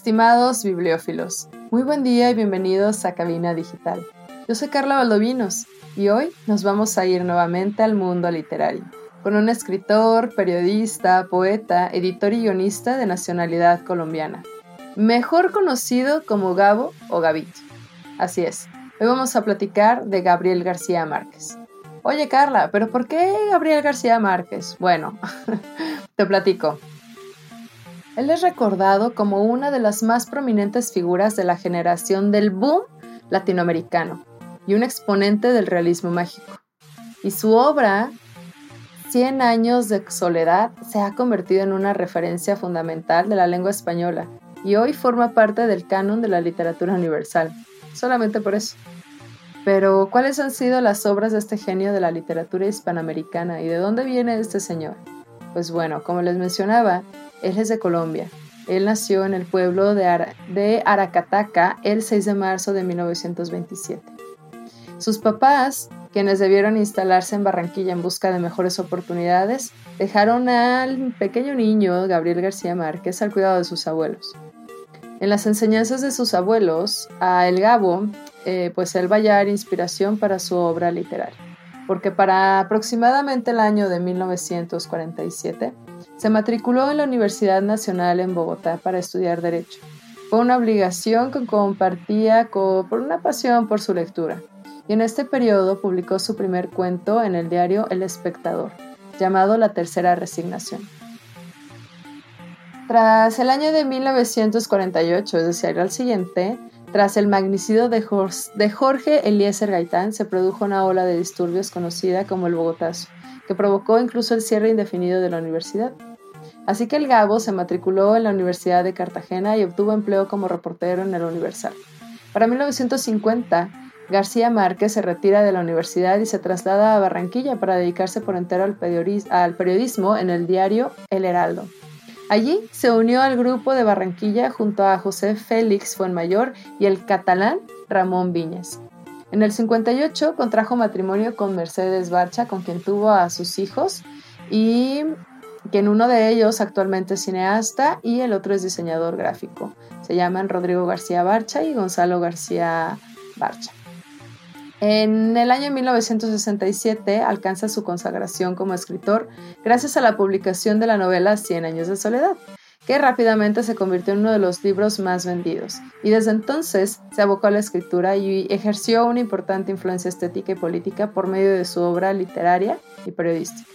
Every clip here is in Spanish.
Estimados bibliófilos, muy buen día y bienvenidos a Cabina Digital. Yo soy Carla Valdovinos y hoy nos vamos a ir nuevamente al mundo literario, con un escritor, periodista, poeta, editor y guionista de nacionalidad colombiana, mejor conocido como Gabo o Gabito. Así es, hoy vamos a platicar de Gabriel García Márquez. Oye Carla, ¿pero por qué Gabriel García Márquez? Bueno, te platico. Él es recordado como una de las más prominentes figuras de la generación del boom latinoamericano y un exponente del realismo mágico. Y su obra, Cien años de soledad, se ha convertido en una referencia fundamental de la lengua española y hoy forma parte del canon de la literatura universal, solamente por eso. Pero, ¿cuáles han sido las obras de este genio de la literatura hispanoamericana y de dónde viene este señor? Pues bueno, como les mencionaba, él es de Colombia. Él nació en el pueblo de, Aracataca el 6 de marzo de 1927. Sus papás, quienes debieron instalarse en Barranquilla en busca de mejores oportunidades, dejaron al pequeño niño, Gabriel García Márquez, al cuidado de sus abuelos. En las enseñanzas de sus abuelos, a El Gabo, eh, pues él va a hallar inspiración para su obra literaria, porque para aproximadamente el año de 1947, se matriculó en la Universidad Nacional en Bogotá para estudiar Derecho. Fue una obligación que compartía por una pasión por su lectura. Y en este periodo publicó su primer cuento en el diario El Espectador, llamado La Tercera Resignación. Tras el año de 1948, es decir, al siguiente, tras el magnicidio de Jorge Eliezer Gaitán, se produjo una ola de disturbios conocida como el Bogotazo, que provocó incluso el cierre indefinido de la universidad. Así que el Gabo se matriculó en la Universidad de Cartagena y obtuvo empleo como reportero en el Universal. Para 1950, García Márquez se retira de la universidad y se traslada a Barranquilla para dedicarse por entero al, periodismo en el diario El Heraldo. Allí se unió al grupo de Barranquilla junto a José Félix Fuenmayor y el catalán Ramón Viñas. En el 58 contrajo matrimonio con Mercedes Barcha, con quien tuvo a sus hijos, y quien uno de ellos actualmente es cineasta y el otro es diseñador gráfico. Se llaman Rodrigo García Barcha y Gonzalo García Barcha. En el año 1967 alcanza su consagración como escritor gracias a la publicación de la novela Cien años de soledad, que rápidamente se convirtió en uno de los libros más vendidos, y desde entonces se abocó a la escritura y ejerció una importante influencia estética y política por medio de su obra literaria y periodística.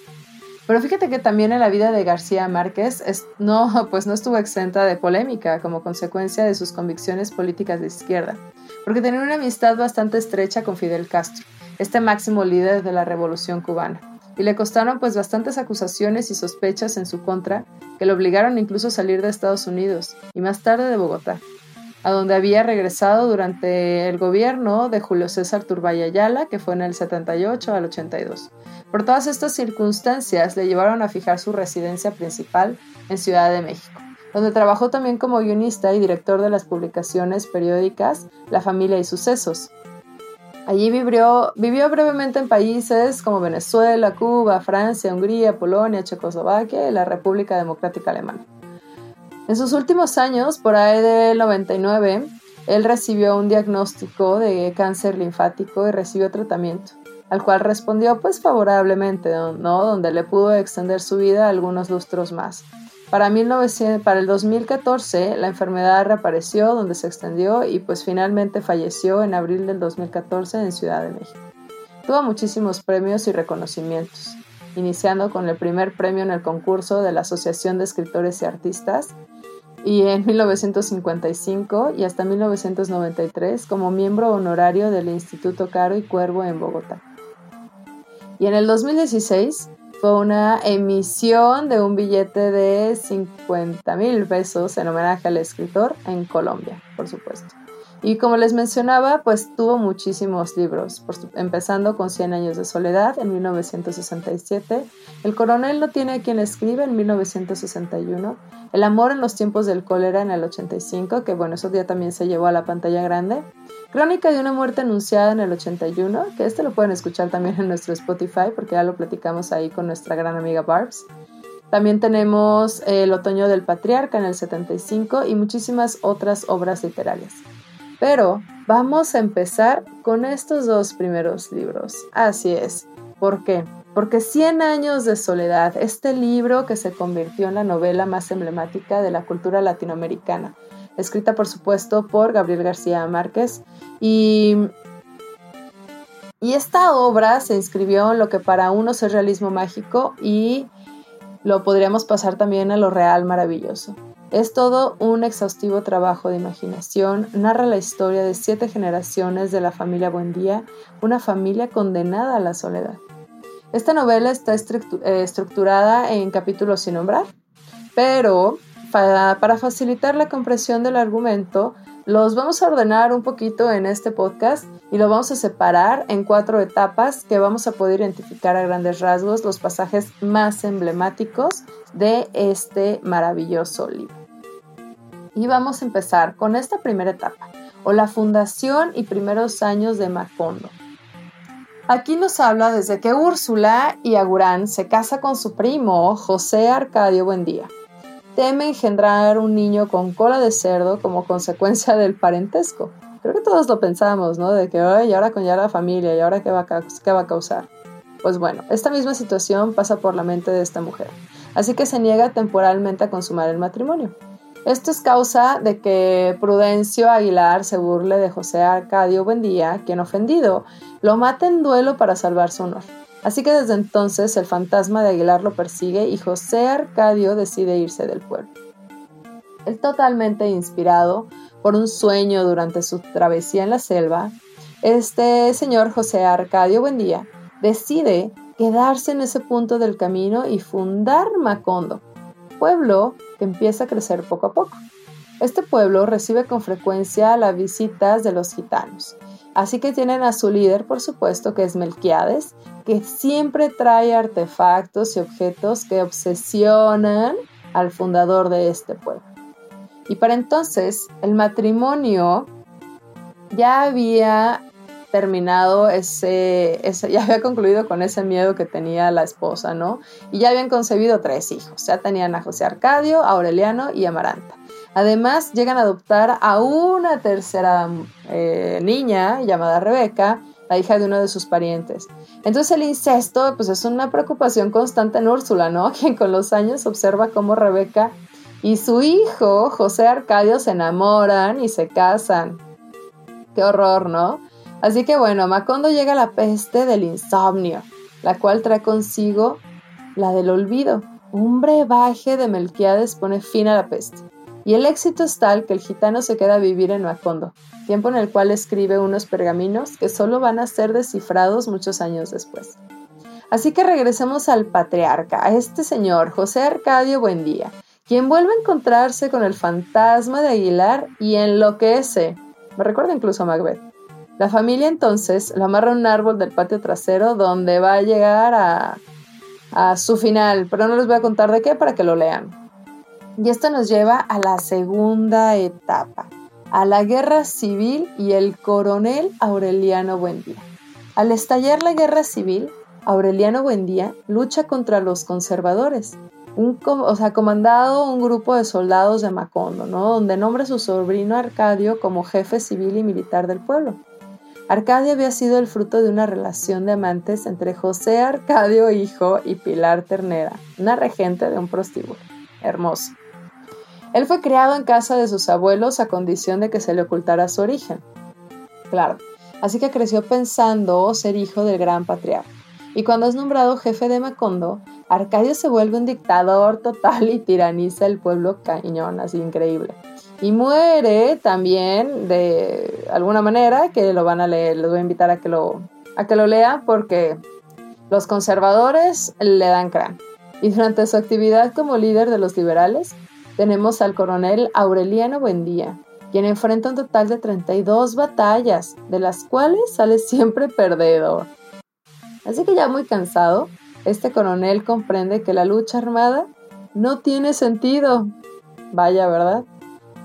Pero fíjate que también en la vida de García Márquez no, pues no estuvo exenta de polémica como consecuencia de sus convicciones políticas de izquierda, porque tenía una amistad bastante estrecha con Fidel Castro, este máximo líder de la revolución cubana, y le costaron pues bastantes acusaciones y sospechas en su contra que le obligaron incluso a salir de Estados Unidos y más tarde de Bogotá, a donde había regresado durante el gobierno de Julio César Turbay Ayala, que fue en el 78 al 82 por todas estas circunstancias le llevaron a fijar su residencia principal en Ciudad de México, donde trabajó también como guionista y director de las publicaciones periódicas La Familia y Sucesos. Allí vivió, vivió brevemente en países como Venezuela, Cuba, Francia, Hungría, Polonia, Checoslovaquia y la República Democrática Alemana. En sus últimos años, por ahí del 99, él recibió un diagnóstico de cáncer linfático y recibió tratamiento al cual respondió pues favorablemente, ¿no? donde le pudo extender su vida algunos lustros más. Para, 1900, para el 2014 la enfermedad reapareció donde se extendió y pues finalmente falleció en abril del 2014 en Ciudad de México. Tuvo muchísimos premios y reconocimientos, iniciando con el primer premio en el concurso de la Asociación de Escritores y Artistas y en 1955 y hasta 1993 como miembro honorario del Instituto Caro y Cuervo en Bogotá. Y en el 2016 fue una emisión de un billete de 50 mil pesos en homenaje al escritor en Colombia, por supuesto. Y como les mencionaba, pues tuvo muchísimos libros, empezando con Cien años de soledad en 1967, El coronel no tiene a quien escribe en 1961, El amor en los tiempos del cólera en el 85, que bueno, eso día también se llevó a la pantalla grande, Crónica de una muerte anunciada en el 81, que este lo pueden escuchar también en nuestro Spotify porque ya lo platicamos ahí con nuestra gran amiga Barbs. También tenemos El otoño del patriarca en el 75 y muchísimas otras obras literarias. Pero vamos a empezar con estos dos primeros libros. Así es. ¿Por qué? Porque Cien años de soledad, este libro que se convirtió en la novela más emblemática de la cultura latinoamericana, escrita por supuesto por Gabriel García Márquez. Y, y esta obra se inscribió en lo que para unos es realismo mágico y lo podríamos pasar también a lo real maravilloso. Es todo un exhaustivo trabajo de imaginación, narra la historia de siete generaciones de la familia Buendía, una familia condenada a la soledad. Esta novela está eh, estructurada en capítulos sin nombrar, pero para, facilitar la comprensión del argumento, los vamos a ordenar un poquito en este podcast y lo vamos a separar en cuatro etapas que vamos a poder identificar a grandes rasgos los pasajes más emblemáticos de este maravilloso libro. Y vamos a empezar con esta primera etapa, o la fundación y primeros años de Macondo. Aquí nos habla desde que Úrsula y Agurán se casa con su primo José Arcadio Buendía teme engendrar un niño con cola de cerdo como consecuencia del parentesco. Creo que todos lo pensamos, ¿no? De que, ay, ahora con ya la familia, ¿y ahora qué va, qué va a causar? Pues bueno, esta misma situación pasa por la mente de esta mujer, así que se niega temporalmente a consumar el matrimonio. Esto es causa de que Prudencio Aguilar se burle de José Arcadio Buendía, quien ofendido lo mata en duelo para salvar su honor. Así que desde entonces el fantasma de Aguilar lo persigue y José Arcadio decide irse del pueblo. El totalmente inspirado por un sueño durante su travesía en la selva, este señor José Arcadio Buendía decide quedarse en ese punto del camino y fundar Macondo, pueblo que empieza a crecer poco a poco. Este pueblo recibe con frecuencia las visitas de los gitanos, Así que tienen a su líder, por supuesto, que es Melquiades, que siempre trae artefactos y objetos que obsesionan al fundador de este pueblo. Y para entonces el matrimonio ya había terminado ese, ya había concluido con ese miedo que tenía la esposa, ¿no? Y ya habían concebido tres hijos, ya tenían a José Arcadio, a Aureliano y a Amaranta. Además, llegan a adoptar a una tercera eh, niña llamada Rebeca, la hija de uno de sus parientes. Entonces el incesto pues es una preocupación constante en Úrsula, ¿no? Quien con los años observa cómo Rebeca y su hijo, José Arcadio, se enamoran y se casan. Qué horror, ¿no? Así que bueno, a Macondo llega la peste del insomnio, la cual trae consigo la del olvido. Un brebaje de Melquiades pone fin a la peste. Y el éxito es tal que el gitano se queda a vivir en Macondo, tiempo en el cual escribe unos pergaminos que solo van a ser descifrados muchos años después. Así que regresemos al patriarca, a este señor, José Arcadio Buendía, quien vuelve a encontrarse con el fantasma de Aguilar y enloquece. Me recuerda incluso a Macbeth. La familia entonces lo amarra un árbol del patio trasero donde va a llegar a, a su final, pero no les voy a contar de qué para que lo lean. Y esto nos lleva a la segunda etapa, a la guerra civil y el coronel Aureliano Buendía. Al estallar la guerra civil, Aureliano Buendía lucha contra los conservadores, un, o sea, comandado un grupo de soldados de Macondo, ¿no? donde nombra a su sobrino Arcadio como jefe civil y militar del pueblo. Arcadio había sido el fruto de una relación de amantes entre José Arcadio hijo y Pilar Ternera, una regente de un prostíbulo. Hermoso. Él fue criado en casa de sus abuelos a condición de que se le ocultara su origen. Claro, así que creció pensando ser hijo del gran patriarca. Y cuando es nombrado jefe de Macondo, Arcadio se vuelve un dictador total y tiraniza el pueblo cañón, así increíble. Y muere también de alguna manera, que lo van a leer, les voy a invitar a que lo, a que lo lea porque Los conservadores le dan crán. Y durante su actividad como líder de los liberales, tenemos al coronel Aureliano Buendía, quien enfrenta un total de 32 batallas, de las cuales sale siempre perdedor. Así que ya muy cansado, este coronel comprende que la lucha armada no tiene sentido. Vaya, ¿verdad?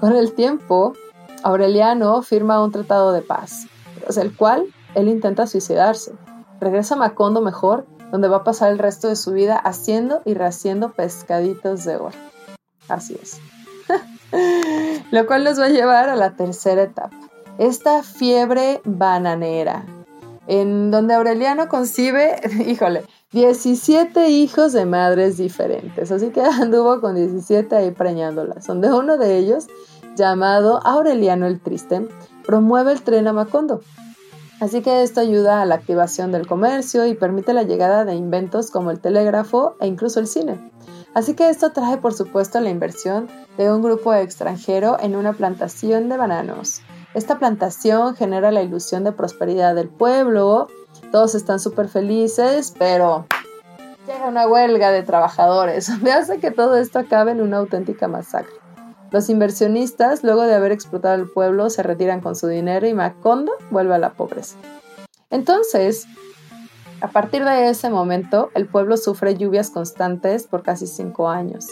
Con el tiempo, Aureliano firma un tratado de paz, tras el cual él intenta suicidarse. Regresa a Macondo mejor, donde va a pasar el resto de su vida haciendo y rehaciendo pescaditos de oro. Así es. Lo cual nos va a llevar a la tercera etapa. Esta fiebre bananera, en donde Aureliano concibe, híjole, 17 hijos de madres diferentes. Así que anduvo con 17 ahí preñándolas, donde uno de ellos, llamado Aureliano el Triste, promueve el tren a Macondo. Así que esto ayuda a la activación del comercio y permite la llegada de inventos como el telégrafo e incluso el cine. Así que esto trae por supuesto la inversión de un grupo extranjero en una plantación de bananos. Esta plantación genera la ilusión de prosperidad del pueblo, todos están súper felices, pero llega una huelga de trabajadores, donde hace que todo esto acabe en una auténtica masacre. Los inversionistas, luego de haber explotado el pueblo, se retiran con su dinero y Macondo vuelve a la pobreza. Entonces, a partir de ese momento, el pueblo sufre lluvias constantes por casi cinco años.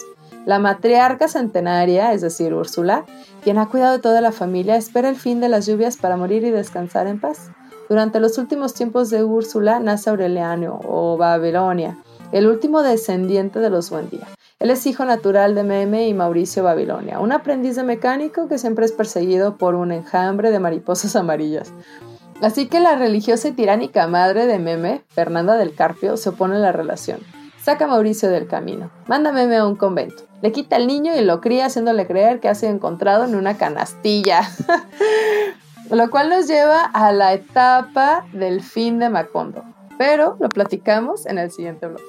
La matriarca centenaria, es decir, Úrsula, quien ha cuidado de toda la familia, espera el fin de las lluvias para morir y descansar en paz. Durante los últimos tiempos de Úrsula nace Aureliano o Babilonia, el último descendiente de los Buendía. Él es hijo natural de Meme y Mauricio Babilonia, un aprendiz de mecánico que siempre es perseguido por un enjambre de mariposas amarillas. Así que la religiosa y tiránica madre de Meme, Fernanda del Carpio, se opone a la relación. Saca a Mauricio del camino. Manda a Meme a un convento. Le quita al niño y lo cría haciéndole creer que ha sido encontrado en una canastilla. lo cual nos lleva a la etapa del fin de Macondo. Pero lo platicamos en el siguiente blog.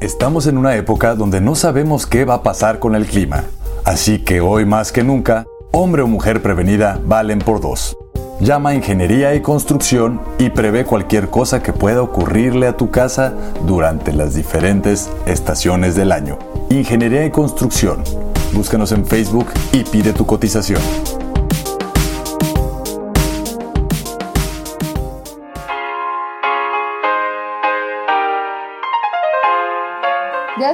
Estamos en una época donde no sabemos qué va a pasar con el clima. Así que hoy más que nunca, hombre o mujer prevenida valen por dos. Llama a Ingeniería y Construcción y prevé cualquier cosa que pueda ocurrirle a tu casa durante las diferentes estaciones del año. Ingeniería y Construcción. Búscanos en Facebook y pide tu cotización.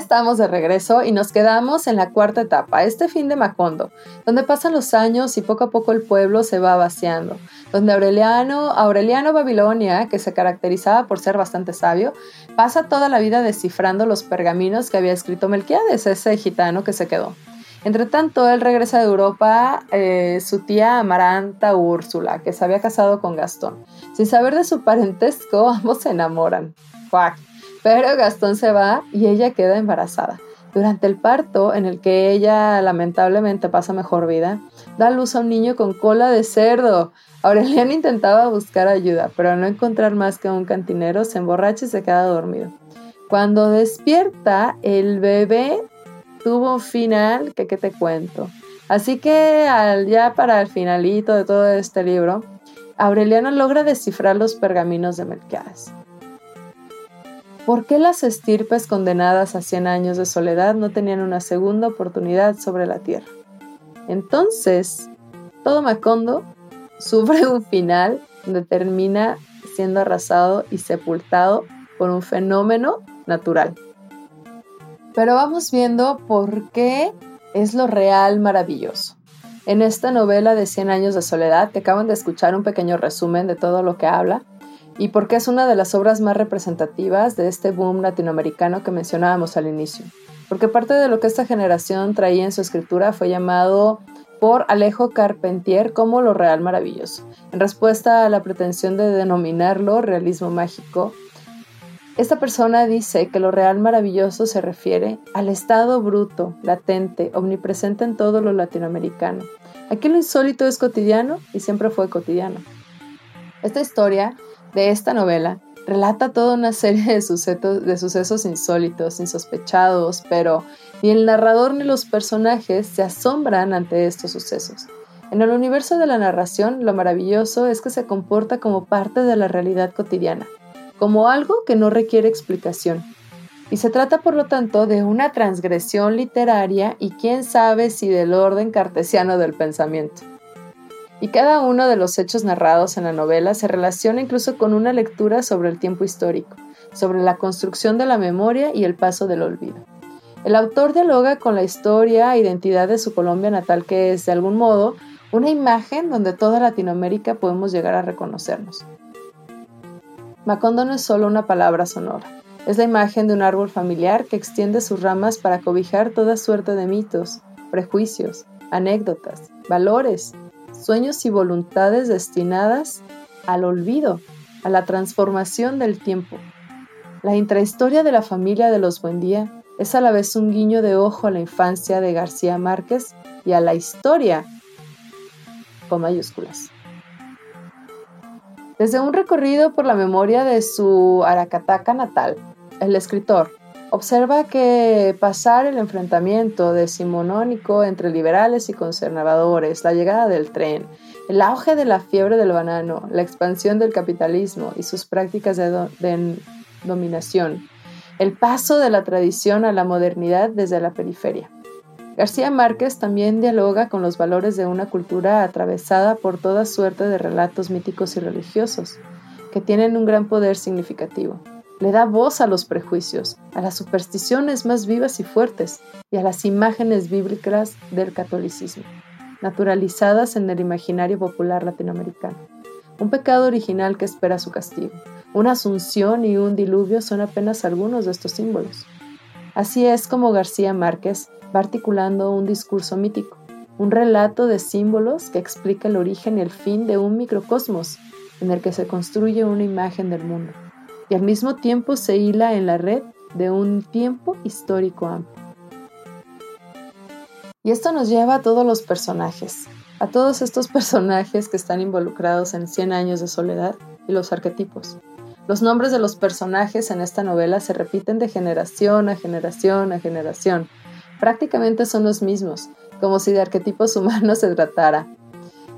Estamos de regreso y nos quedamos en la cuarta etapa, este fin de Macondo, donde pasan los años y poco a poco el pueblo se va vaciando, donde Aureliano, Aureliano Babilonia, que se caracterizaba por ser bastante sabio, pasa toda la vida descifrando los pergaminos que había escrito Melquiades, ese gitano que se quedó. Entre tanto, él regresa de Europa eh, su tía Amaranta Úrsula, que se había casado con Gastón. Sin saber de su parentesco, ambos se enamoran. ¡Fuck! Pero Gastón se va y ella queda embarazada. Durante el parto, en el que ella lamentablemente pasa mejor vida, da luz a un niño con cola de cerdo. Aureliano intentaba buscar ayuda, pero al no encontrar más que un cantinero, se emborracha y se queda dormido. Cuando despierta, el bebé tuvo un final que te cuento. Así que ya para el finalito de todo este libro, Aureliano logra descifrar los pergaminos de Melquiades. ¿Por qué las estirpes condenadas a 100 años de soledad no tenían una segunda oportunidad sobre la tierra? Entonces, todo Macondo sufre un final donde termina siendo arrasado y sepultado por un fenómeno natural. Pero vamos viendo por qué es lo real maravilloso. En esta novela de 100 años de soledad, te acaban de escuchar un pequeño resumen de todo lo que habla, y porque es una de las obras más representativas de este boom latinoamericano que mencionábamos al inicio. Porque parte de lo que esta generación traía en su escritura fue llamado por Alejo Carpentier como lo real maravilloso. En respuesta a la pretensión de denominarlo realismo mágico, esta persona dice que lo real maravilloso se refiere al estado bruto, latente, omnipresente en todo lo latinoamericano. Aquí lo insólito es cotidiano y siempre fue cotidiano. Esta historia de esta novela relata toda una serie de sucesos, de sucesos insólitos, insospechados, pero ni el narrador ni los personajes se asombran ante estos sucesos. En el universo de la narración, lo maravilloso es que se comporta como parte de la realidad cotidiana, como algo que no requiere explicación. Y se trata, por lo tanto, de una transgresión literaria y quién sabe si del orden cartesiano del pensamiento. Y cada uno de los hechos narrados en la novela se relaciona incluso con una lectura sobre el tiempo histórico, sobre la construcción de la memoria y el paso del olvido. El autor dialoga con la historia e identidad de su Colombia natal, que es, de algún modo, una imagen donde toda Latinoamérica podemos llegar a reconocernos. Macondo no es solo una palabra sonora, es la imagen de un árbol familiar que extiende sus ramas para cobijar toda suerte de mitos, prejuicios, anécdotas, valores, sueños y voluntades destinadas al olvido, a la transformación del tiempo. La intrahistoria de la familia de los Buendía es a la vez un guiño de ojo a la infancia de García Márquez y a la historia con mayúsculas. Desde un recorrido por la memoria de su Aracataca natal, el escritor observa que pasar el enfrentamiento decimonónico entre liberales y conservadores, la llegada del tren, el auge de la fiebre del banano, la expansión del capitalismo y sus prácticas de, de dominación, el paso de la tradición a la modernidad desde la periferia. García Márquez también dialoga con los valores de una cultura atravesada por toda suerte de relatos míticos y religiosos, que tienen un gran poder significativo. Le da voz a los prejuicios, a las supersticiones más vivas y fuertes y a las imágenes bíblicas del catolicismo, naturalizadas en el imaginario popular latinoamericano. Un pecado original que espera su castigo, una asunción y un diluvio son apenas algunos de estos símbolos. Así es como García Márquez va articulando un discurso mítico, un relato de símbolos que explica el origen y el fin de un microcosmos en el que se construye una imagen del mundo y al mismo tiempo se hila en la red de un tiempo histórico amplio. Y esto nos lleva a todos los personajes, a todos estos personajes que están involucrados en 100 años de soledad y los arquetipos. Los nombres de los personajes en esta novela se repiten de generación a generación a generación. Prácticamente son los mismos, como si de arquetipos humanos se tratara,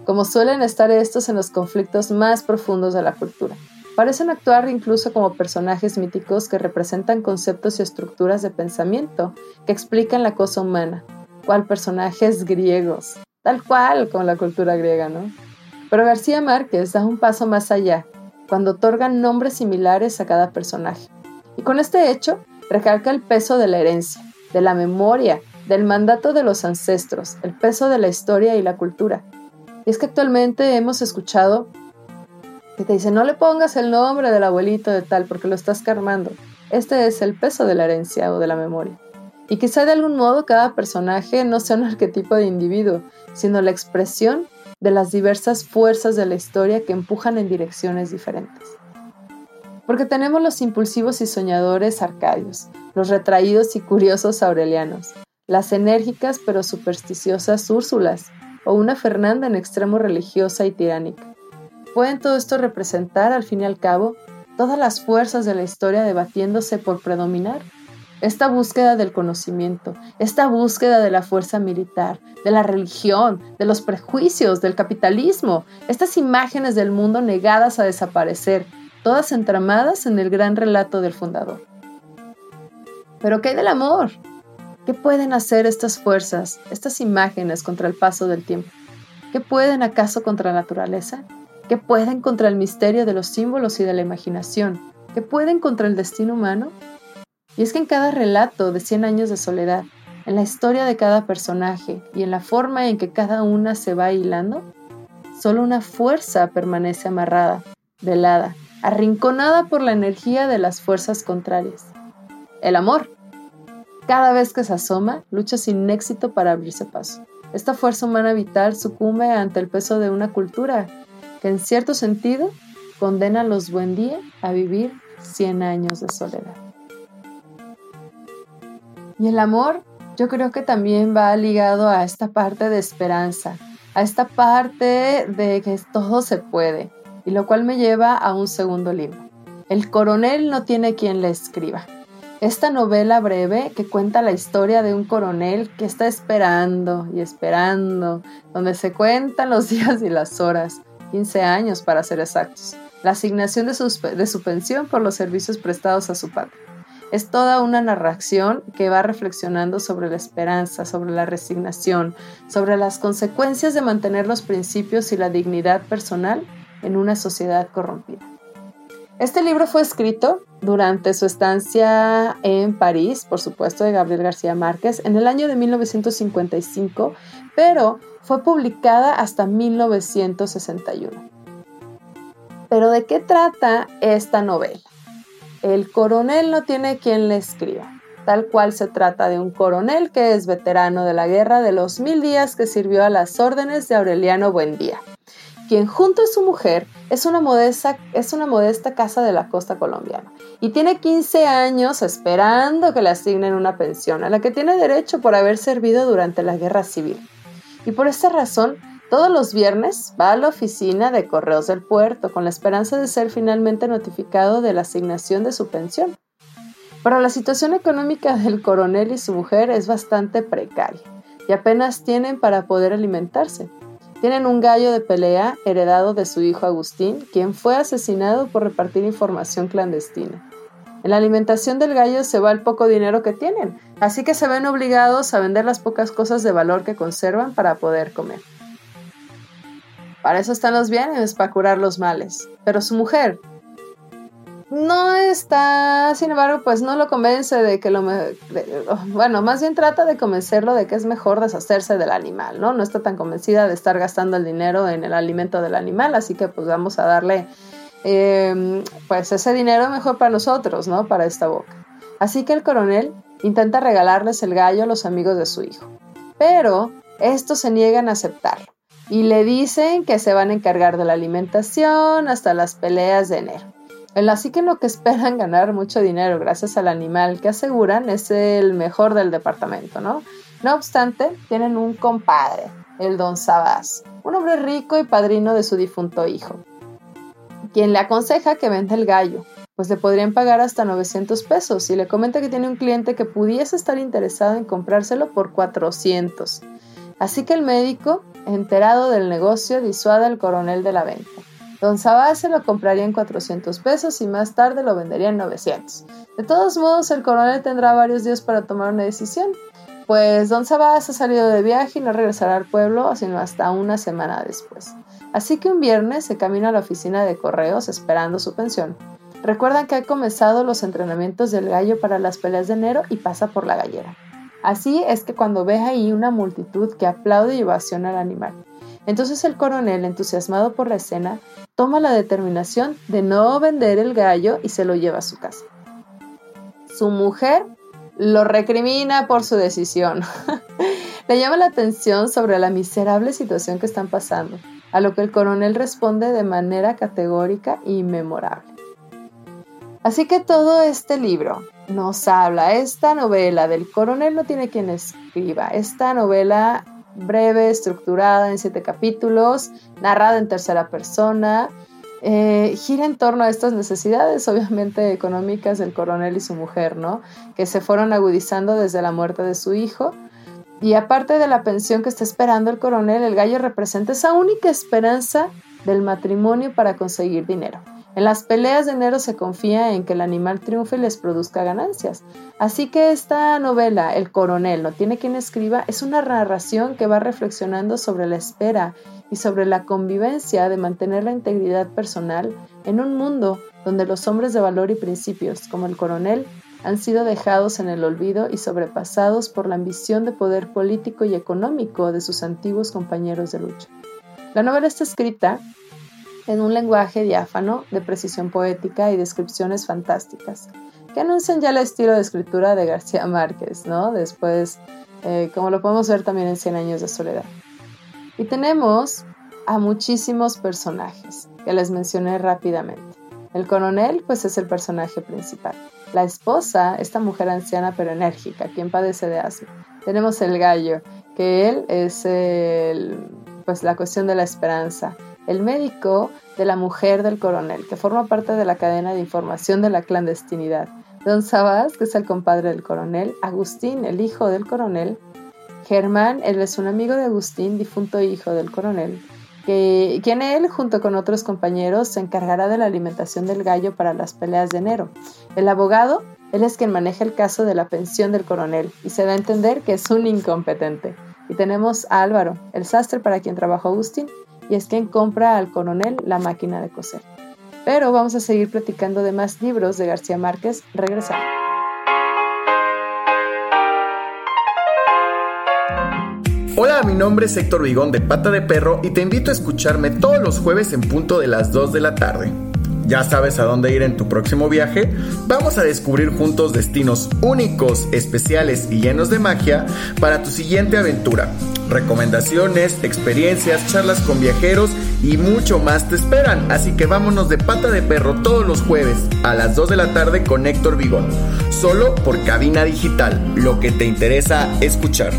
como suelen estar estos en los conflictos más profundos de la cultura. Parecen actuar incluso como personajes míticos que representan conceptos y estructuras de pensamiento que explican la cosa humana, cual personajes griegos, tal cual con la cultura griega, ¿no? Pero García Márquez da un paso más allá cuando otorgan nombres similares a cada personaje. Y con este hecho, recalca el peso de la herencia, de la memoria, del mandato de los ancestros, el peso de la historia y la cultura. Y es que actualmente hemos escuchado que te dicen, no le pongas el nombre del abuelito de tal porque lo estás carmando. Este es el peso de la herencia o de la memoria. Y quizá de algún modo cada personaje no sea un arquetipo de individuo, sino la expresión de las diversas fuerzas de la historia que empujan en direcciones diferentes. Porque tenemos los impulsivos y soñadores arcadios, los retraídos y curiosos aurelianos, las enérgicas pero supersticiosas úrsulas, o una Fernanda en extremo religiosa y tiránica. ¿Pueden todo esto representar, al fin y al cabo, todas las fuerzas de la historia debatiéndose por predominar? esta búsqueda del conocimiento, esta búsqueda de la fuerza militar, de la religión, de los prejuicios, del capitalismo, estas imágenes del mundo negadas a desaparecer, todas entramadas en el gran relato del fundador. Pero ¿qué hay del amor? ¿Qué pueden hacer estas fuerzas, estas imágenes contra el paso del tiempo? ¿Qué pueden acaso contra la naturaleza? ¿Qué pueden contra el misterio de los símbolos y de la imaginación? ¿Qué pueden contra el destino humano? Y es que en cada relato de 100 años de soledad, en la historia de cada personaje y en la forma en que cada una se va hilando, solo una fuerza permanece amarrada, velada, arrinconada por la energía de las fuerzas contrarias. El amor. Cada vez que se asoma, lucha sin éxito para abrirse paso. Esta fuerza humana vital sucumbe ante el peso de una cultura que en cierto sentido condena a los buen día a vivir 100 años de soledad. Y el amor yo creo que también va ligado a esta parte de esperanza, a esta parte de que todo se puede, y lo cual me lleva a un segundo libro. El coronel no tiene quien le escriba. esta novela breve que cuenta la historia de un coronel que está esperando y esperando, donde se cuentan los días y las horas, 15 años para ser exactos, la asignación de, de su pensión por los servicios prestados a su padre. Es toda una narración que va reflexionando sobre la esperanza, sobre la resignación, sobre las consecuencias de mantener los principios y la dignidad personal en una sociedad corrompida. Este libro fue escrito durante su estancia en París, por supuesto, de Gabriel García Márquez, en el año de 1955, pero fue publicada hasta 1961. Pero ¿de qué trata esta novela? El coronel no tiene quien le escriba. Tal cual se trata de un coronel que es veterano de la guerra de los mil días que sirvió a las órdenes de Aureliano Buendía, quien junto a su mujer es una modesta, es una modesta casa de la costa colombiana y tiene 15 años esperando que le asignen una pensión a la que tiene derecho por haber servido durante la guerra civil. Y por esta razón todos los viernes va a la oficina de correos del puerto con la esperanza de ser finalmente notificado de la asignación de su pensión. Pero la situación económica del coronel y su mujer es bastante precaria y apenas tienen para poder alimentarse. Tienen un gallo de pelea heredado de su hijo Agustín, quien fue asesinado por repartir información clandestina. En la alimentación del gallo se va el poco dinero que tienen, así que se ven obligados a vender las pocas cosas de valor que conservan para poder comer. Para eso están los bienes, para curar los males. Pero su mujer no está, sin embargo, pues no lo convence de que lo... bueno, más bien trata de convencerlo de que es mejor deshacerse del animal, ¿no? No está tan convencida de estar gastando el dinero en el alimento del animal, así que pues vamos a darle em, pues ese dinero mejor para nosotros, ¿no? Para esta boca. Así que el coronel intenta regalarles el gallo a los amigos de su hijo, pero estos se niegan a aceptarlo y le dicen que se van a encargar de la alimentación hasta las peleas de enero. Así que lo que esperan ganar mucho dinero gracias al animal que aseguran es el mejor del departamento, ¿no? No obstante, tienen un compadre, el don Sabás, un hombre rico y padrino de su difunto hijo, quien le aconseja que venda el gallo, pues le podrían pagar hasta 900 pesos y le comenta que tiene un cliente que pudiese estar interesado en comprárselo por 400. Así que el médico enterado del negocio, disuade al coronel de la venta. Don Sabás se lo compraría en 400 pesos y más tarde lo vendería en 900. De todos modos, el coronel tendrá varios días para tomar una decisión, pues Don Sabás ha salido de viaje y no regresará al pueblo sino hasta una semana después. Así que un viernes se camina a la oficina de correos esperando su pensión. Recuerdan que ha comenzado los entrenamientos del gallo para las peleas de enero y pasa por la gallera. Así es que cuando ve ahí una multitud que aplaude y ovaciona al animal. Entonces el coronel, entusiasmado por la escena, toma la determinación de no vender el gallo y se lo lleva a su casa. Su mujer lo recrimina por su decisión. Le llama la atención sobre la miserable situación que están pasando, a lo que el coronel responde de manera categórica y memorable. Así que todo este libro nos habla, esta novela del coronel no tiene quien escriba, esta novela breve, estructurada en siete capítulos, narrada en tercera persona, eh, gira en torno a estas necesidades, obviamente económicas del coronel y su mujer, ¿no? Que se fueron agudizando desde la muerte de su hijo. Y aparte de la pensión que está esperando el coronel, el gallo representa esa única esperanza del matrimonio para conseguir dinero. En las peleas de enero se confía en que el animal triunfe y les produzca ganancias. Así que esta novela, El coronel no tiene quien escriba, es una narración que va reflexionando sobre la espera y sobre la convivencia de mantener la integridad personal en un mundo donde los hombres de valor y principios, como el coronel, han sido dejados en el olvido y sobrepasados por la ambición de poder político y económico de sus antiguos compañeros de lucha. La novela está escrita en un lenguaje diáfano, de precisión poética y descripciones fantásticas, que anuncian ya el estilo de escritura de García Márquez, ¿no? Después, eh, como lo podemos ver también en Cien años de soledad. Y tenemos a muchísimos personajes, que les mencioné rápidamente. El coronel, pues es el personaje principal. La esposa, esta mujer anciana pero enérgica, quien padece de asma. Tenemos el gallo, que él es el, pues la cuestión de la esperanza, el médico de la mujer del coronel, que forma parte de la cadena de información de la clandestinidad, Don Sabás, que es el compadre del coronel, Agustín, el hijo del coronel, Germán, él es un amigo de Agustín, difunto hijo del coronel, que, quien él, junto con otros compañeros, se encargará de la alimentación del gallo para las peleas de enero. El abogado, él es quien maneja el caso de la pensión del coronel y se da a entender que es un incompetente. Y tenemos a Álvaro, el sastre para quien trabajó Agustín, y es quien compra al coronel la máquina de coser. Pero vamos a seguir platicando de más libros de García Márquez regresando. Hola, mi nombre es Héctor Vigón de Pata de Perro y te invito a escucharme todos los jueves en punto de las 2 de la tarde. ¿Ya sabes a dónde ir en tu próximo viaje? Vamos a descubrir juntos destinos únicos, especiales y llenos de magia para tu siguiente aventura. Recomendaciones, experiencias, charlas con viajeros y mucho más te esperan. Así que vámonos de pata de perro todos los jueves a las 2 de la tarde con Héctor Vigón. Solo por cabina digital, lo que te interesa escuchar.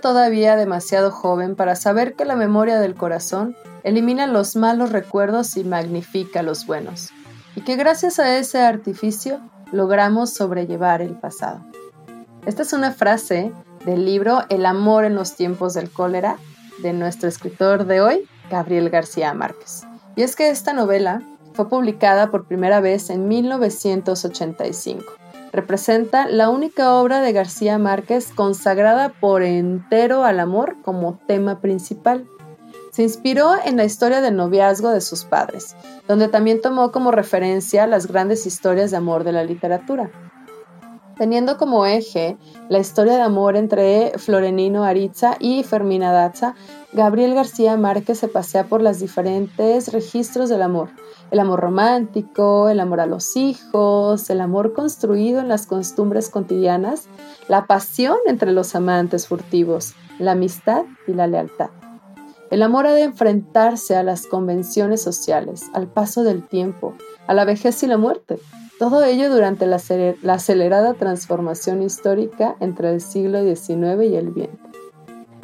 Todavía demasiado joven para saber que la memoria del corazón elimina los malos recuerdos y magnifica los buenos, y que gracias a ese artificio logramos sobrellevar el pasado. Esta es una frase del libro El amor en los tiempos del cólera de nuestro escritor de hoy, Gabriel García Márquez. Y es que esta novela fue publicada por primera vez en 1985 representa la única obra de García Márquez consagrada por entero al amor como tema principal. Se inspiró en la historia del noviazgo de sus padres, donde también tomó como referencia las grandes historias de amor de la literatura. Teniendo como eje la historia de amor entre Florenino Aritza y Fermina Daza, Gabriel García Márquez se pasea por los diferentes registros del amor, el amor romántico, el amor a los hijos, el amor construido en las costumbres cotidianas, la pasión entre los amantes furtivos, la amistad y la lealtad. El amor ha de enfrentarse a las convenciones sociales, al paso del tiempo, a la vejez y la muerte. Todo ello durante la, acelerada transformación histórica entre el siglo XIX y el XX.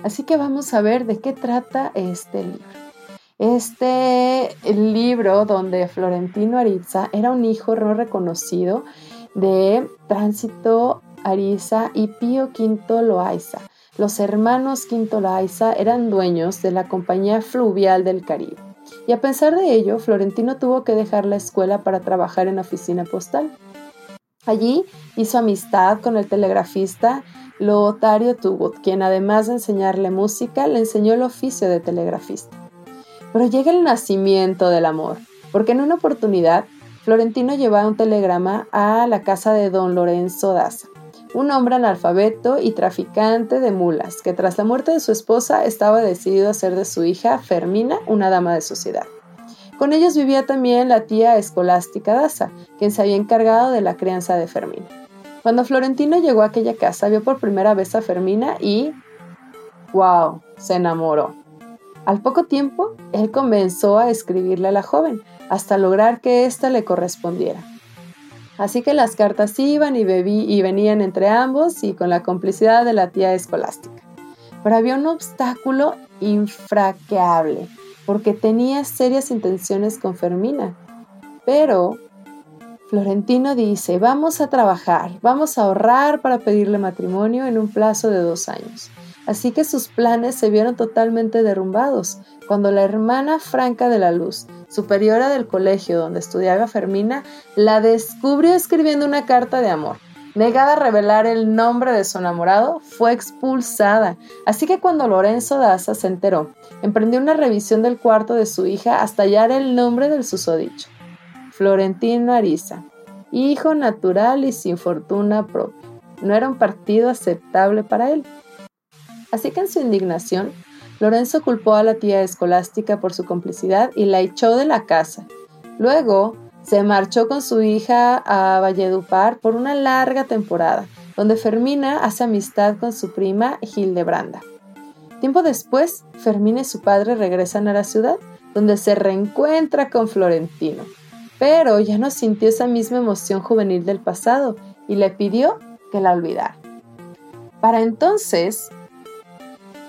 Así que vamos a ver de qué trata este libro. Este libro donde Florentino Ariza era un hijo no reconocido de Tránsito Ariza y Pío V Loaiza. Los hermanos Quinto Loaiza eran dueños de la Compañía Fluvial del Caribe. Y a pesar de ello, Florentino tuvo que dejar la escuela para trabajar en oficina postal. Allí hizo amistad con el telegrafista Lotario Tubut, quien además de enseñarle música, le enseñó el oficio de telegrafista. Pero llega el nacimiento del amor, porque en una oportunidad Florentino lleva un telegrama a la casa de don Lorenzo Daza, un hombre analfabeto y traficante de mulas, que tras la muerte de su esposa estaba decidido a hacer de su hija Fermina una dama de sociedad. Con ellos vivía también la tía escolástica Daza, quien se había encargado de la crianza de Fermina. Cuando Florentino llegó a aquella casa, vio por primera vez a Fermina y... ¡Wow! Se enamoró. Al poco tiempo, él comenzó a escribirle a la joven, hasta lograr que ésta le correspondiera. Así que las cartas iban y, venían entre ambos y con la complicidad de la tía escolástica. Pero había un obstáculo infraqueable, porque tenía serias intenciones con Fermina. Pero Florentino dice, vamos a trabajar, vamos a ahorrar para pedirle matrimonio en un plazo de dos años. Así que sus planes se vieron totalmente derrumbados cuando la hermana Franca de la Luz, superiora del colegio donde estudiaba Fermina, la descubrió escribiendo una carta de amor. Negada a revelar el nombre de su enamorado, fue expulsada. Así que cuando Lorenzo Daza se enteró, emprendió una revisión del cuarto de su hija hasta hallar el nombre del susodicho. Florentino Ariza, hijo natural y sin fortuna propia. No era un partido aceptable para él. Así que en su indignación, Lorenzo culpó a la tía escolástica por su complicidad y la echó de la casa. Luego, se marchó con su hija a Valledupar por una larga temporada, donde Fermina hace amistad con su prima Hildebranda. Tiempo después, Fermina y su padre regresan a la ciudad, donde se reencuentra con Florentino. Pero ya no sintió esa misma emoción juvenil del pasado y le pidió que la olvidara. Para entonces,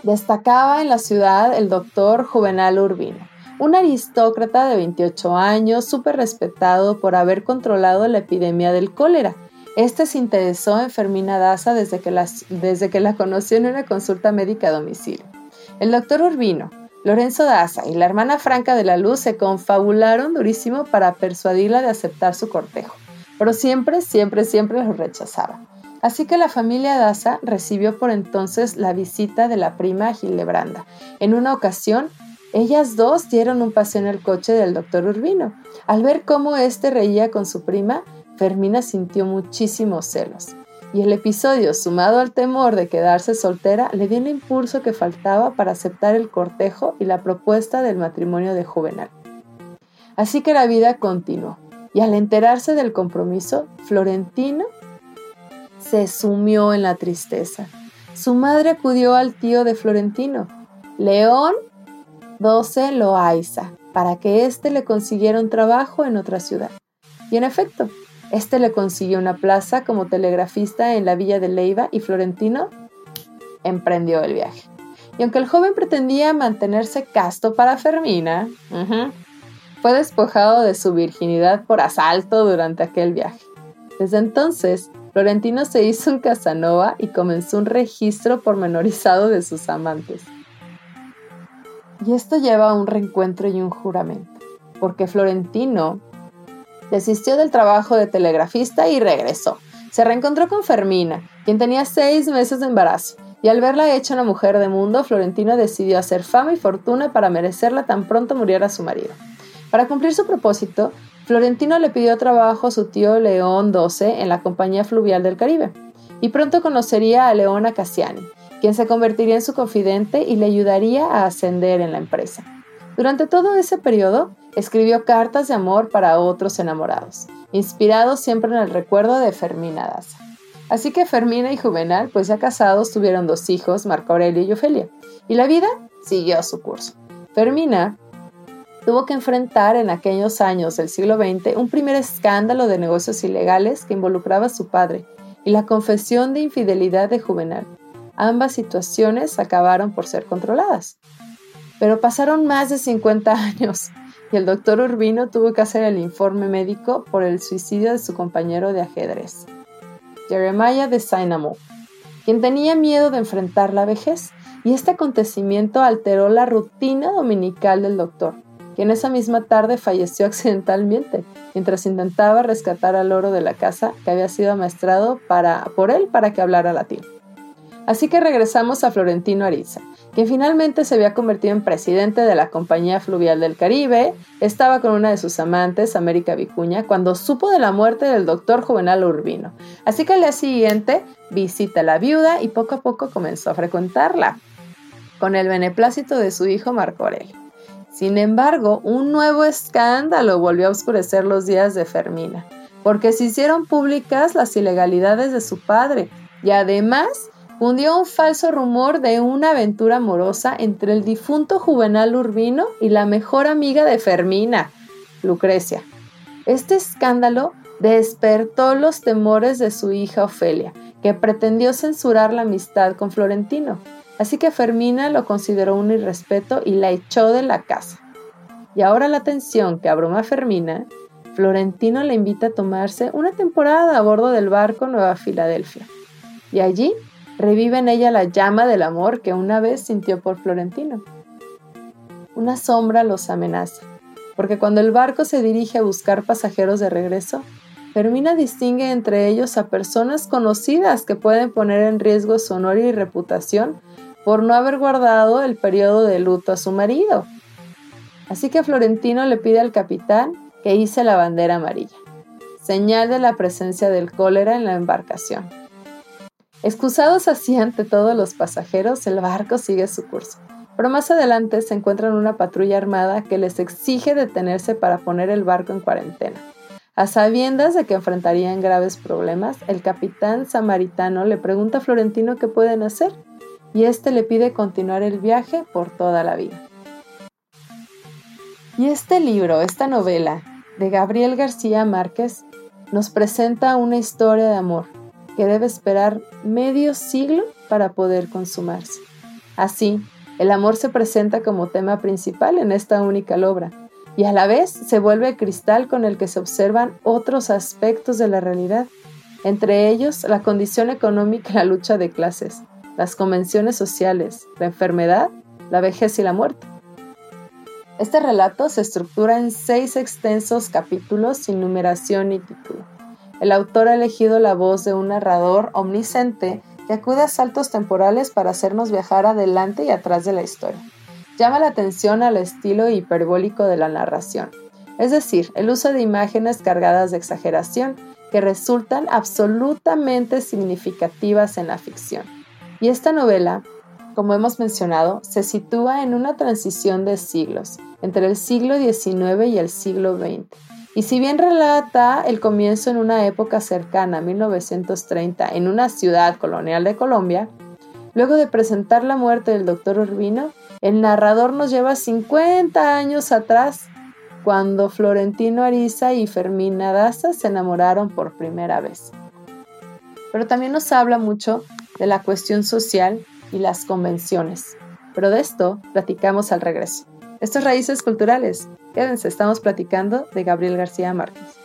Destacaba en la ciudad el doctor Juvenal Urbino, un aristócrata de 28 años, súper respetado por haber controlado la epidemia del cólera. Este se interesó en Fermina Daza desde que, desde que la conoció en una consulta médica a domicilio. El doctor Urbino, Lorenzo Daza y la hermana Franca de la Luz se confabularon durísimo para persuadirla de aceptar su cortejo, pero siempre, siempre, siempre lo rechazaba. Así que la familia Daza recibió por entonces la visita de la prima Gilebranda. En una ocasión, ellas dos dieron un paseo en el coche del doctor Urbino. Al ver cómo éste reía con su prima, Fermina sintió muchísimos celos. Y el episodio, sumado al temor de quedarse soltera, le dio el impulso que faltaba para aceptar el cortejo y la propuesta del matrimonio de Juvenal. Así que la vida continuó, y al enterarse del compromiso, Florentino se sumió en la tristeza. Su madre acudió al tío de Florentino, León XII Loaiza, para que éste le consiguiera un trabajo en otra ciudad. Y en efecto, éste le consiguió una plaza como telegrafista en la villa de Leiva y Florentino emprendió el viaje. Y aunque el joven pretendía mantenerse casto para Fermina, fue despojado de su virginidad por asalto durante aquel viaje. Desde entonces, Florentino se hizo un Casanova y comenzó un registro pormenorizado de sus amantes. Y esto lleva a un reencuentro y un juramento, porque Florentino desistió del trabajo de telegrafista y regresó. Se reencontró con Fermina, quien tenía seis meses de embarazo, y al verla hecha una mujer de mundo, Florentino decidió hacer fama y fortuna para merecerla tan pronto muriera su marido. Para cumplir su propósito, Florentino le pidió trabajo a su tío León XII en la Compañía Fluvial del Caribe, y pronto conocería a Leona Cassiani, quien se convertiría en su confidente y le ayudaría a ascender en la empresa. Durante todo ese periodo, escribió cartas de amor para otros enamorados, inspirado siempre en el recuerdo de Fermina Daza. Así que Fermina y Juvenal, pues ya casados, tuvieron dos hijos, Marco Aurelio y Ofelia, y la vida siguió su curso. Fermina tuvo que enfrentar en aquellos años del siglo XX un primer escándalo de negocios ilegales que involucraba a su padre y la confesión de infidelidad de Juvenal. Ambas situaciones acabaron por ser controladas. Pero pasaron más de 50 años y el doctor Urbino tuvo que hacer el informe médico por el suicidio de su compañero de ajedrez, Jeremiah de Sainamo, quien tenía miedo de enfrentar la vejez, y este acontecimiento alteró la rutina dominical del doctor, quien esa misma tarde falleció accidentalmente mientras intentaba rescatar al oro de la casa que había sido amaestrado para, por él para que hablara latín. Así que regresamos a Florentino Ariza, quien finalmente se había convertido en presidente de la Compañía Fluvial del Caribe, estaba con una de sus amantes, América Vicuña, cuando supo de la muerte del doctor Juvenal Urbino. Así que al día siguiente visita a la viuda y poco a poco comenzó a frecuentarla, con el beneplácito de su hijo Marco Aurelio. Sin embargo, un nuevo escándalo volvió a oscurecer los días de Fermina, porque se hicieron públicas las ilegalidades de su padre y además fundió un falso rumor de una aventura amorosa entre el difunto Juvenal Urbino y la mejor amiga de Fermina, Lucrecia. Este escándalo despertó los temores de su hija Ofelia, que pretendió censurar la amistad con Florentino. Así que Fermina lo consideró un irrespeto y la echó de la casa. Y ahora la tensión que abruma a Fermina, Florentino le invita a tomarse una temporada a bordo del barco Nueva Filadelfia. Y allí revive en ella la llama del amor que una vez sintió por Florentino. Una sombra los amenaza, porque cuando el barco se dirige a buscar pasajeros de regreso, Fermina distingue entre ellos a personas conocidas que pueden poner en riesgo su honor y reputación por no haber guardado el periodo de luto a su marido. Así que Florentino le pide al capitán que hice la bandera amarilla, señal de la presencia del cólera en la embarcación. Excusados así ante todos los pasajeros, el barco sigue su curso. Pero más adelante se encuentran una patrulla armada que les exige detenerse para poner el barco en cuarentena. A sabiendas de que enfrentarían graves problemas, el capitán samaritano le pregunta a Florentino qué pueden hacer y este le pide continuar el viaje por toda la vida. Y este libro, esta novela de Gabriel García Márquez, nos presenta una historia de amor que debe esperar medio siglo para poder consumarse. Así, el amor se presenta como tema principal en esta única obra, y a la vez se vuelve cristal con el que se observan otros aspectos de la realidad, entre ellos la condición económica y la lucha de clases, las convenciones sociales, la enfermedad, la vejez y la muerte. Este relato se estructura en seis extensos capítulos sin numeración ni título. El autor ha elegido la voz de un narrador omnisciente que acude a saltos temporales para hacernos viajar adelante y atrás de la historia. Llama la atención al estilo hiperbólico de la narración, es decir, el uso de imágenes cargadas de exageración que resultan absolutamente significativas en la ficción. Y esta novela, como hemos mencionado, se sitúa en una transición de siglos, entre el siglo XIX y el siglo XX. Y si bien relata el comienzo en una época cercana, 1930, en una ciudad colonial de Colombia, luego de presentar la muerte del doctor Urbino, el narrador nos lleva 50 años atrás, cuando Florentino Ariza y Fermina Daza se enamoraron por primera vez. Pero también nos habla mucho de la cuestión social y las convenciones. Pero de esto platicamos al regreso. Estas Raíces Culturales. Quédense, estamos platicando de Gabriel García Márquez.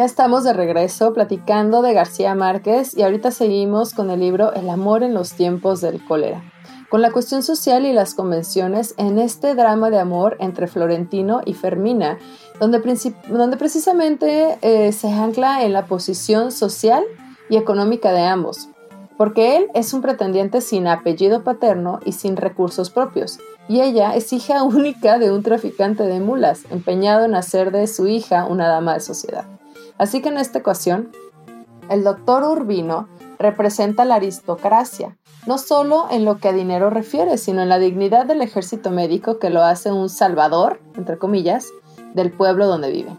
Ya estamos de regreso platicando de García Márquez y ahorita seguimos con el libro El amor en los tiempos del cólera, con la cuestión social y las convenciones en este drama de amor entre Florentino y Fermina, donde, donde precisamente eh, se ancla en la posición social y económica de ambos, porque él es un pretendiente sin apellido paterno y sin recursos propios, y ella es hija única de un traficante de mulas, empeñado en hacer de su hija una dama de sociedad. Así que en esta ocasión, el doctor Urbino representa la aristocracia, no solo en lo que a dinero refiere, sino en la dignidad del ejército médico que lo hace un salvador, entre comillas, del pueblo donde vive.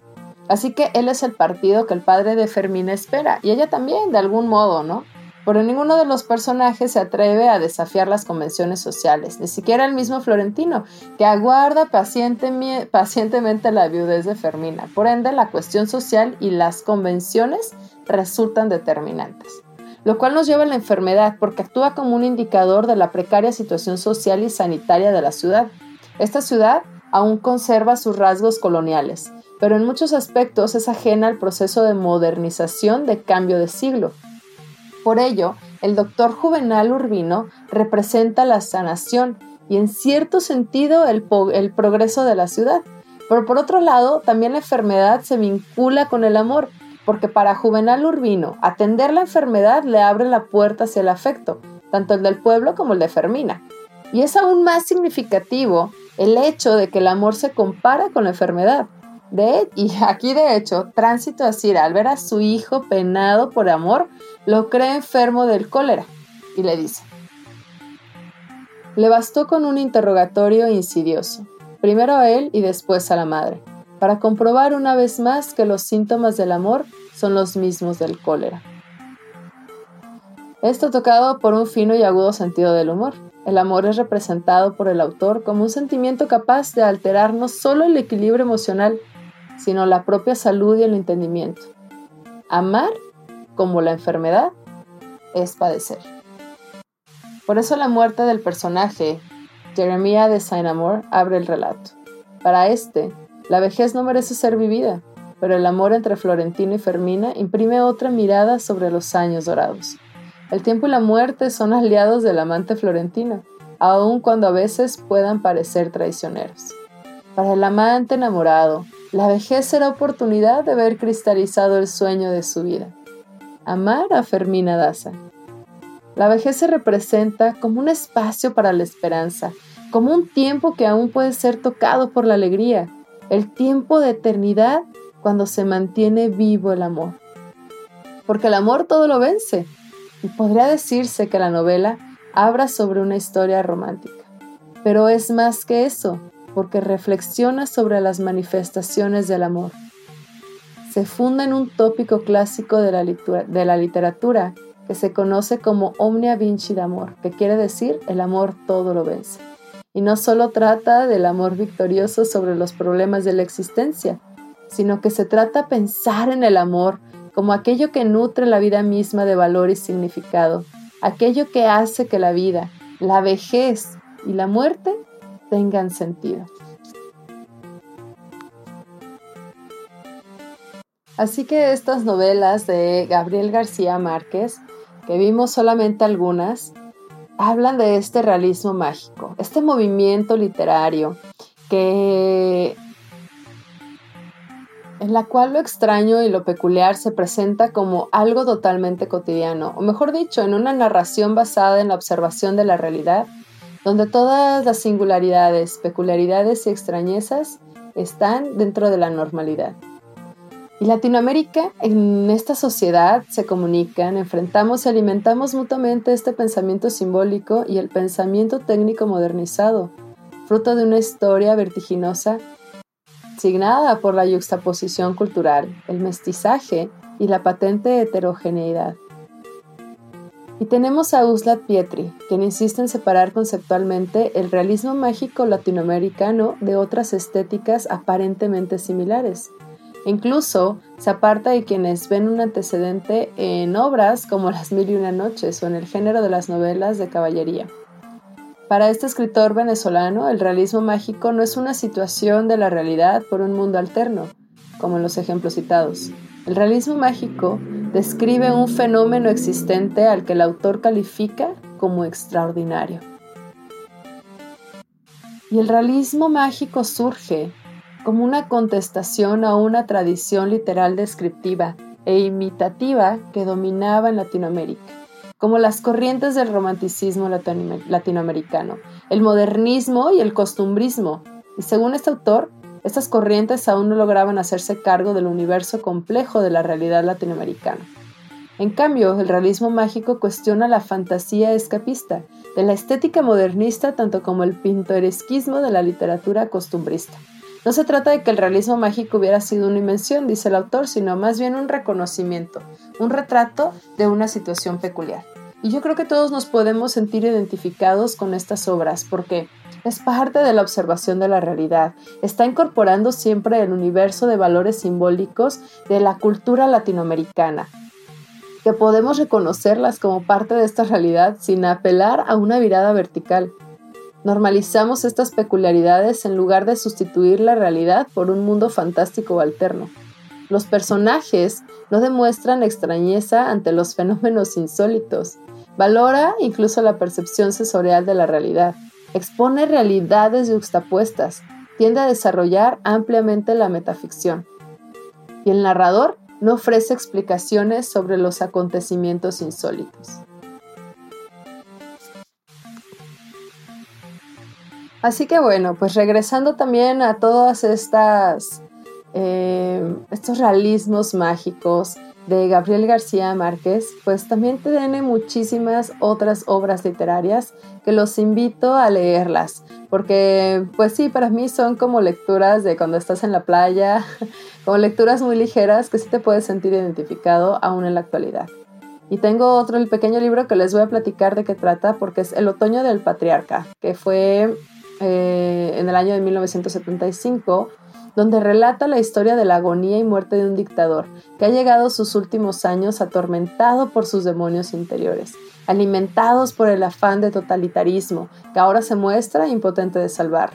Así que él es el partido que el padre de Fermina espera, y ella también, de algún modo, ¿no? Pero ninguno de los personajes se atreve a desafiar las convenciones sociales, ni siquiera el mismo Florentino, que aguarda pacientemente la viudez de Fermina. Por ende, la cuestión social y las convenciones resultan determinantes. Lo cual nos lleva a la enfermedad, porque actúa como un indicador de la precaria situación social y sanitaria de la ciudad. Esta ciudad aún conserva sus rasgos coloniales, pero en muchos aspectos es ajena al proceso de modernización de cambio de siglo por ello, el doctor Juvenal Urbino representa la sanación y en cierto sentido el, progreso de la ciudad. Pero por otro lado, también la enfermedad se vincula con el amor, porque para Juvenal Urbino, atender la enfermedad le abre la puerta hacia el afecto, tanto el del pueblo como el de Fermina. Y es aún más significativo el hecho de que el amor se compara con la enfermedad. De, y aquí de hecho, Tránsito a Cira, al ver a su hijo penado por amor, lo cree enfermo del cólera y le dice, le bastó con un interrogatorio insidioso, primero a él y después a la madre, para comprobar una vez más que los síntomas del amor son los mismos del cólera. Esto tocado por un fino y agudo sentido del humor. El amor es representado por el autor como un sentimiento capaz de alterar no solo el equilibrio emocional, sino la propia salud y el entendimiento. Amar, como la enfermedad, es padecer. Por eso la muerte del personaje, Jeremia de Saint-Amour, abre el relato. Para este, la vejez no merece ser vivida, pero el amor entre Florentino y Fermina imprime otra mirada sobre los años dorados. El tiempo y la muerte son aliados del amante florentino, aun cuando a veces puedan parecer traicioneros. Para el amante enamorado, la vejez será oportunidad de ver cristalizado el sueño de su vida. Amar a Fermina Daza. La vejez se representa como un espacio para la esperanza, como un tiempo que aún puede ser tocado por la alegría, el tiempo de eternidad cuando se mantiene vivo el amor. Porque el amor todo lo vence, y podría decirse que la novela habla sobre una historia romántica. Pero es más que eso, porque reflexiona sobre las manifestaciones del amor. Se funda en un tópico clásico de la, de literatura que se conoce como Omnia Vinci de amor, que quiere decir el amor todo lo vence. Y no solo trata del amor victorioso sobre los problemas de la existencia, sino que se trata pensar en el amor como aquello que nutre la vida misma de valor y significado, aquello que hace que la vida, la vejez y la muerte tengan sentido. Así que estas novelas de Gabriel García Márquez, que vimos solamente algunas, hablan de este realismo mágico, este movimiento literario que en la cual lo extraño y lo peculiar se presenta como algo totalmente cotidiano, o mejor dicho, en una narración basada en la observación de la realidad, donde todas las singularidades, peculiaridades y extrañezas están dentro de la normalidad. Y Latinoamérica, en esta sociedad se comunican, enfrentamos y alimentamos mutuamente este pensamiento simbólico y el pensamiento técnico modernizado, fruto de una historia vertiginosa signada por la yuxtaposición cultural, el mestizaje y la patente heterogeneidad. Y tenemos a Uslat Pietri, quien insiste en separar conceptualmente el realismo mágico latinoamericano de otras estéticas aparentemente similares. Incluso se aparta de quienes ven un antecedente en obras como Las Mil y Una Noches o en el género de las novelas de caballería. Para este escritor venezolano, el realismo mágico no es una situación de la realidad por un mundo alterno, como en los ejemplos citados. El realismo mágico describe un fenómeno existente al que el autor califica como extraordinario. Y el realismo mágico surge como una contestación a una tradición literal descriptiva e imitativa que dominaba en Latinoamérica como las corrientes del romanticismo latinoamericano, el modernismo y el costumbrismo. Y según este autor, estas corrientes aún no lograban hacerse cargo del universo complejo de la realidad latinoamericana. En cambio, el realismo mágico cuestiona la fantasía escapista, de la estética modernista tanto como el pintoresquismo de la literatura costumbrista. No se trata de que el realismo mágico hubiera sido una invención, dice el autor, sino más bien un reconocimiento, un retrato de una situación peculiar. Y yo creo que todos nos podemos sentir identificados con estas obras porque es parte de la observación de la realidad. Está incorporando siempre el universo de valores simbólicos de la cultura latinoamericana, que podemos reconocerlas como parte de esta realidad sin apelar a una mirada vertical. Normalizamos estas peculiaridades en lugar de sustituir la realidad por un mundo fantástico o alterno. Los personajes no demuestran extrañeza ante los fenómenos insólitos. Valora incluso la percepción sensorial de la realidad. Expone realidades juxtapuestas. Tiende a desarrollar ampliamente la metaficción. Y el narrador no ofrece explicaciones sobre los acontecimientos insólitos. Así que bueno, pues regresando también a todas estas eh, estos realismos mágicos de Gabriel García Márquez, pues también tiene muchísimas otras obras literarias que los invito a leerlas, porque pues sí, para mí son como lecturas de cuando estás en la playa, como lecturas muy ligeras que sí te puedes sentir identificado aún en la actualidad. Y tengo otro, el pequeño libro que les voy a platicar de qué trata, porque es El otoño del patriarca, que fue eh, en el año de 1975, donde relata la historia de la agonía y muerte de un dictador que ha llegado sus últimos años atormentado por sus demonios interiores, alimentados por el afán de totalitarismo, que ahora se muestra impotente de salvar.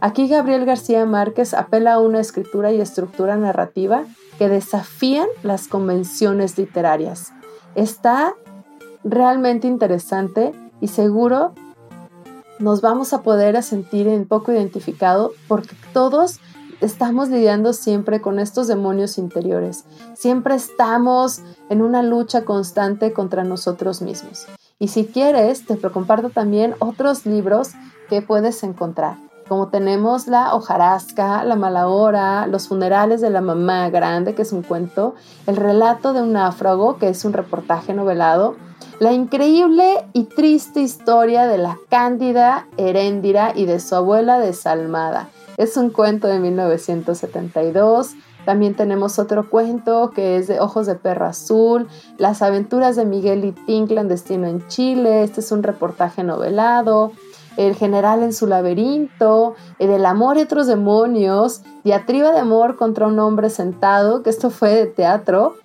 Aquí Gabriel García Márquez apela a una escritura y estructura narrativa que desafían las convenciones literarias. Está realmente interesante y seguro nos vamos a poder sentir un poco identificado porque todos estamos lidiando siempre con estos demonios interiores. Siempre estamos en una lucha constante contra nosotros mismos. Y si quieres, te comparto también otros libros que puedes encontrar como tenemos la hojarasca, la mala hora, los funerales de la mamá grande, que es un cuento, el relato de un náufrago, que es un reportaje novelado, la increíble y triste historia de la cándida Heréndira y de su abuela desalmada. Es un cuento de 1972. También tenemos otro cuento que es de Ojos de Perro Azul, Las aventuras de Miguel y Tim clandestino en Chile. Este es un reportaje novelado el general en su laberinto, el amor y otros demonios, diatriba de amor contra un hombre sentado, que esto fue de teatro.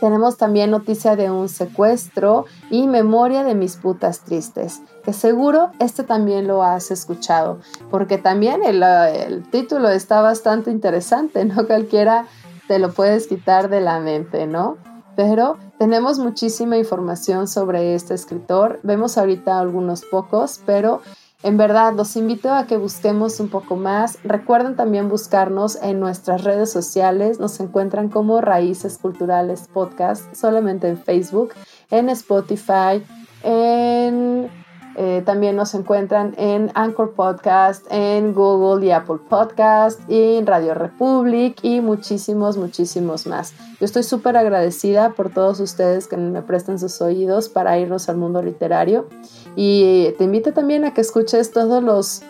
Tenemos también noticia de un secuestro y memoria de mis putas tristes, que seguro este también lo has escuchado, porque también el, título está bastante interesante, no cualquiera te lo puedes quitar de la mente, ¿no? Pero tenemos muchísima información sobre este escritor. Vemos ahorita algunos pocos, pero en verdad los invito a que busquemos un poco más. Recuerden también buscarnos en nuestras redes sociales. Nos encuentran como Raíces Culturales Podcast, solamente en Facebook, en Spotify, en eh, también nos encuentran en Anchor Podcast, en Google y Apple Podcast, en Radio Republic y muchísimos, muchísimos más. Yo estoy súper agradecida por todos ustedes que me prestan sus oídos para irnos al mundo literario. Y te invito también a que escuches todos los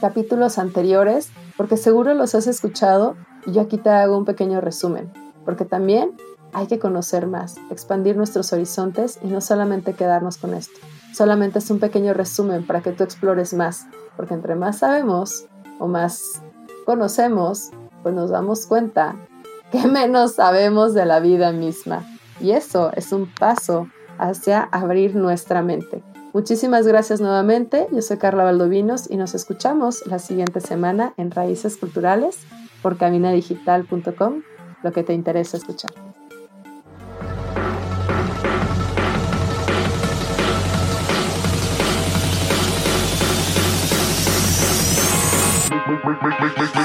capítulos anteriores, porque seguro los has escuchado y yo aquí te hago un pequeño resumen, porque también hay que conocer más, expandir nuestros horizontes y no solamente quedarnos con esto solamente es un pequeño resumen para que tú explores más, porque entre más sabemos o más conocemos, pues nos damos cuenta que menos sabemos de la vida misma. Y eso es un paso hacia abrir nuestra mente. Muchísimas gracias nuevamente. Yo soy Carla Valdovinos y nos escuchamos la siguiente semana en Raíces Culturales por caminadigital.com, lo que te interesa escuchar. Make, make, make, make